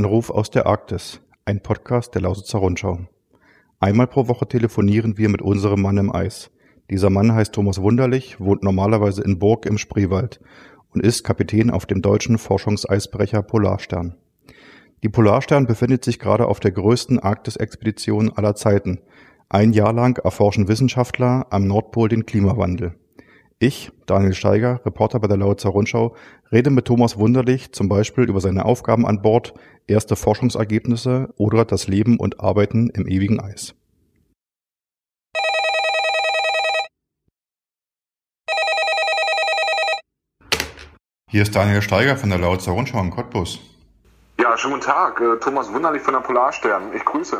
Anruf aus der Arktis, ein Podcast der Lausitzer Rundschau. Einmal pro Woche telefonieren wir mit unserem Mann im Eis. Dieser Mann heißt Thomas Wunderlich, wohnt normalerweise in Burg im Spreewald und ist Kapitän auf dem deutschen Forschungseisbrecher Polarstern. Die Polarstern befindet sich gerade auf der größten Arktis-Expedition aller Zeiten. Ein Jahr lang erforschen Wissenschaftler am Nordpol den Klimawandel. Ich, Daniel Steiger, Reporter bei der Lausitzer Rundschau, rede mit Thomas Wunderlich zum Beispiel über seine Aufgaben an Bord, erste Forschungsergebnisse oder das Leben und Arbeiten im ewigen Eis. Hier ist Daniel Steiger von der Lausitzer Rundschau in Cottbus. Ja, schönen guten Tag. Äh, Thomas Wunderlich von der Polarstern. Ich grüße.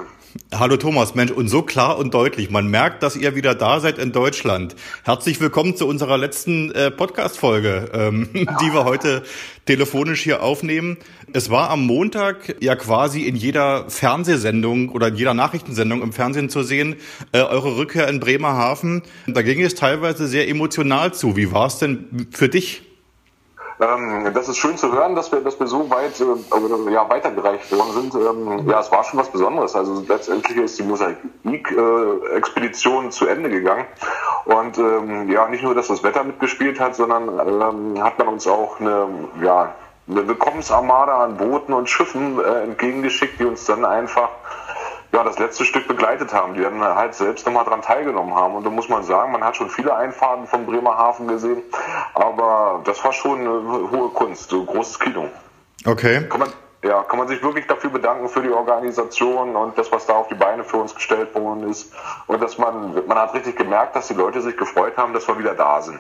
Hallo Thomas, Mensch, und so klar und deutlich. Man merkt, dass ihr wieder da seid in Deutschland. Herzlich willkommen zu unserer letzten äh, Podcast-Folge, ähm, die wir heute telefonisch hier aufnehmen. Es war am Montag ja quasi in jeder Fernsehsendung oder in jeder Nachrichtensendung im Fernsehen zu sehen, äh, eure Rückkehr in Bremerhaven. Da ging es teilweise sehr emotional zu. Wie war es denn für dich? Ähm, das ist schön zu hören, dass wir, dass wir so weit äh, ja, weitergereicht worden sind. Ähm, ja, es war schon was Besonderes. Also letztendlich ist die Mosaik-Expedition zu Ende gegangen. Und ähm, ja, nicht nur, dass das Wetter mitgespielt hat, sondern ähm, hat man uns auch eine, ja, eine Willkommensarmada an Booten und Schiffen äh, entgegengeschickt, die uns dann einfach ja, das letzte Stück begleitet haben, die dann halt selbst nochmal dran teilgenommen haben. Und da muss man sagen, man hat schon viele Einfahrten vom Bremerhaven gesehen, aber das war schon eine hohe Kunst, so großes Kino. Okay. Kann man, ja, kann man sich wirklich dafür bedanken für die Organisation und das, was da auf die Beine für uns gestellt worden ist. Und dass man, man hat richtig gemerkt, dass die Leute sich gefreut haben, dass wir wieder da sind.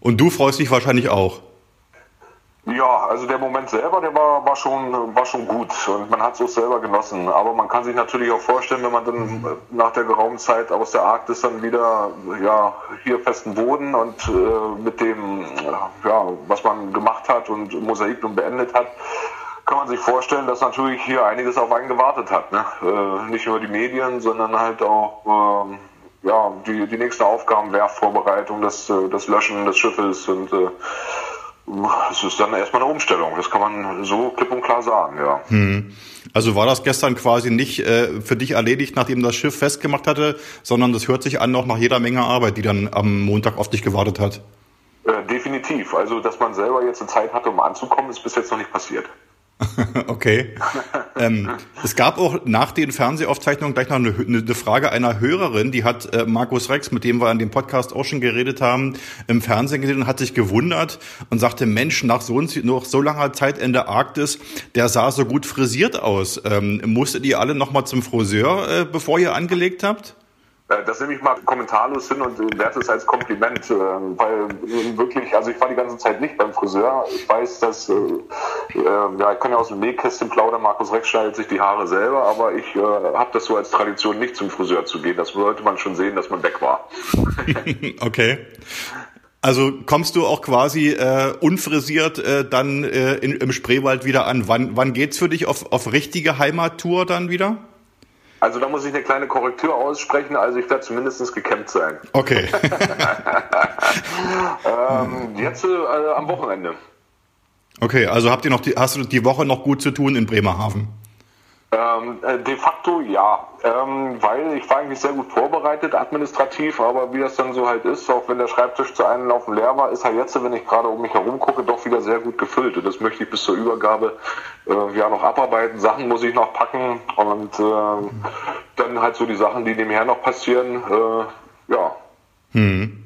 Und du freust dich wahrscheinlich auch. Ja, also der Moment selber, der war, war, schon, war schon gut und man hat es auch selber genossen. Aber man kann sich natürlich auch vorstellen, wenn man dann nach der geraumen Zeit aus der Arktis dann wieder ja, hier festen Boden und äh, mit dem, ja, was man gemacht hat und Mosaik nun beendet hat, kann man sich vorstellen, dass natürlich hier einiges auf einen gewartet hat. Ne? Äh, nicht nur die Medien, sondern halt auch äh, ja, die, die nächste Aufgaben, Werfvorbereitung, das, äh, das Löschen des Schiffes und äh, es ist dann erstmal eine Umstellung, das kann man so klipp und klar sagen, ja. Hm. Also war das gestern quasi nicht äh, für dich erledigt, nachdem das Schiff festgemacht hatte, sondern das hört sich an noch nach jeder Menge Arbeit, die dann am Montag auf dich gewartet hat. Äh, definitiv. Also, dass man selber jetzt eine Zeit hatte, um anzukommen, ist bis jetzt noch nicht passiert. okay. ähm, es gab auch nach den Fernsehaufzeichnungen gleich noch eine, eine Frage einer Hörerin, die hat äh, Markus Rex, mit dem wir an dem Podcast auch schon geredet haben, im Fernsehen gesehen und hat sich gewundert und sagte, Mensch, nach so, noch so langer Zeit in der Arktis, der sah so gut frisiert aus. Ähm, musstet ihr alle nochmal zum Friseur, äh, bevor ihr angelegt habt? Äh, das nehme ich mal kommentarlos hin und werte es als Kompliment, äh, weil wirklich, also ich war die ganze Zeit nicht beim Friseur. Ich weiß, dass, äh, ja, ich kann ja aus dem Nähkästchen plaudern, Markus Rex schneidet sich die Haare selber, aber ich äh, habe das so als Tradition, nicht zum Friseur zu gehen. Das sollte man schon sehen, dass man weg war. okay. Also kommst du auch quasi äh, unfrisiert äh, dann äh, in, im Spreewald wieder an? Wann, wann geht's für dich auf, auf richtige Heimattour dann wieder? Also da muss ich eine kleine Korrektur aussprechen. Also ich werde zumindest gekämmt sein. Okay. ähm, jetzt äh, am Wochenende. Okay, also habt ihr noch die, hast du die Woche noch gut zu tun in Bremerhaven? Ähm, äh, de facto ja, ähm, weil ich war eigentlich sehr gut vorbereitet administrativ, aber wie das dann so halt ist, auch wenn der Schreibtisch zu einem Laufen leer war, ist er jetzt, wenn ich gerade um mich herum gucke, doch wieder sehr gut gefüllt. Und das möchte ich bis zur Übergabe äh, ja noch abarbeiten. Sachen muss ich noch packen und äh, dann halt so die Sachen, die nebenher noch passieren, äh, ja. Hm.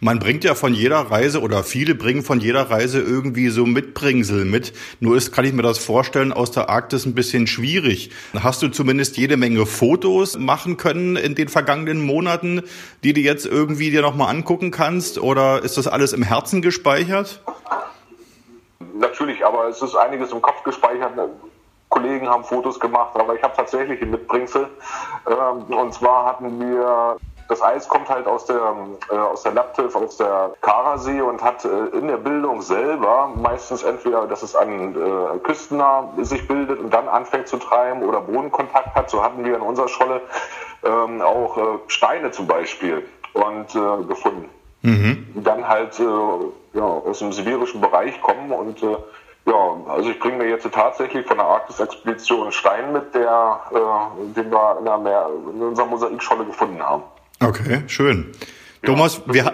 Man bringt ja von jeder Reise oder viele bringen von jeder Reise irgendwie so Mitbringsel mit. Nur ist, kann ich mir das vorstellen, aus der Arktis ein bisschen schwierig. Hast du zumindest jede Menge Fotos machen können in den vergangenen Monaten, die du jetzt irgendwie dir nochmal angucken kannst? Oder ist das alles im Herzen gespeichert? Natürlich, aber es ist einiges im Kopf gespeichert. Kollegen haben Fotos gemacht, aber ich habe tatsächlich ein Mitbringsel. Ähm, und zwar hatten wir das Eis kommt halt aus der, äh, aus der Laptilf, aus der Karasee und hat äh, in der Bildung selber meistens entweder, dass es an äh, küstennah sich bildet und dann anfängt zu treiben oder Bodenkontakt hat. So hatten wir in unserer Scholle ähm, auch äh, Steine zum Beispiel und äh, gefunden. Mhm. Die dann halt äh, ja, aus dem sibirischen Bereich kommen und äh, Ja, also ich bringe mir jetzt tatsächlich von der Arktis-Expedition Stein mit, der, äh, den wir in, der Meer, in unserer Mosaikscholle gefunden haben. Okay, schön. Ja, Thomas, wir,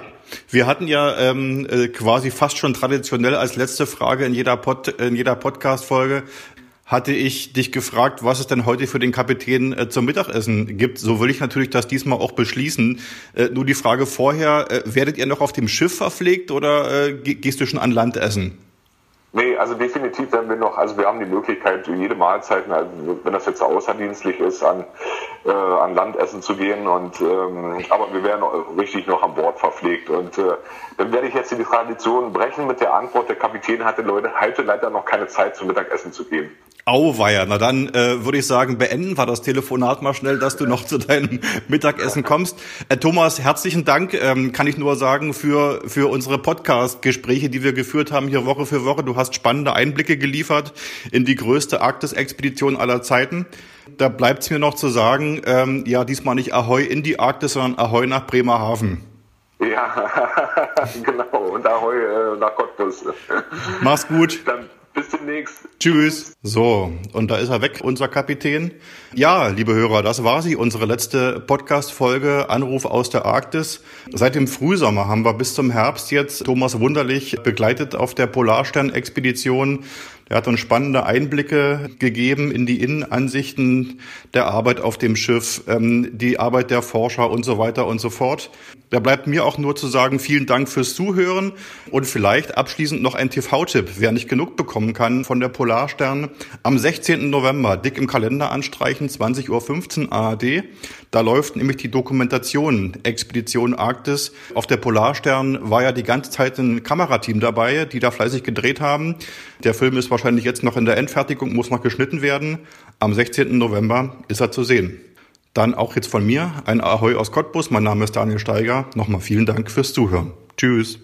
wir hatten ja ähm, äh, quasi fast schon traditionell als letzte Frage in jeder, Pod, in jeder Podcast-Folge hatte ich dich gefragt, was es denn heute für den Kapitän äh, zum Mittagessen gibt. So will ich natürlich das diesmal auch beschließen. Äh, nur die Frage vorher, äh, werdet ihr noch auf dem Schiff verpflegt oder äh, gehst du schon an Land essen? Nee, also definitiv werden wir noch, also wir haben die Möglichkeit, jede Mahlzeit, wenn das jetzt außerdienstlich ist, an, äh, an Land essen zu gehen. Und ähm, aber wir werden richtig noch an Bord verpflegt. Und äh, dann werde ich jetzt die Tradition brechen mit der Antwort, der Kapitän hatte Leute heute leider noch keine Zeit zum Mittagessen zu gehen. Auweia, na dann äh, würde ich sagen, beenden wir das Telefonat mal schnell, dass du noch zu deinem Mittagessen kommst. Äh, Thomas, herzlichen Dank, ähm, kann ich nur sagen, für, für unsere Podcast-Gespräche, die wir geführt haben hier Woche für Woche. Du hast spannende Einblicke geliefert in die größte Arktis-Expedition aller Zeiten. Da bleibt es mir noch zu sagen, ähm, ja, diesmal nicht Ahoi in die Arktis, sondern Ahoi nach Bremerhaven. Ja, genau, und Ahoi äh, nach Cottbus. Mach's gut. Dann demnächst. Tschüss. So, und da ist er weg, unser Kapitän. Ja, liebe Hörer, das war sie, unsere letzte Podcast-Folge Anruf aus der Arktis. Seit dem Frühsommer haben wir bis zum Herbst jetzt Thomas Wunderlich begleitet auf der Polarstern-Expedition er hat uns spannende Einblicke gegeben in die Innenansichten der Arbeit auf dem Schiff, ähm, die Arbeit der Forscher und so weiter und so fort. Da bleibt mir auch nur zu sagen, vielen Dank fürs Zuhören und vielleicht abschließend noch ein TV-Tipp, wer nicht genug bekommen kann von der Polarstern. Am 16. November, dick im Kalender anstreichen, 20.15 Uhr ARD. Da läuft nämlich die Dokumentation Expedition Arktis. Auf der Polarstern war ja die ganze Zeit ein Kamerateam dabei, die da fleißig gedreht haben. Der Film ist wahrscheinlich jetzt noch in der Endfertigung, muss noch geschnitten werden. Am 16. November ist er zu sehen. Dann auch jetzt von mir ein Ahoi aus Cottbus. Mein Name ist Daniel Steiger. Nochmal vielen Dank fürs Zuhören. Tschüss.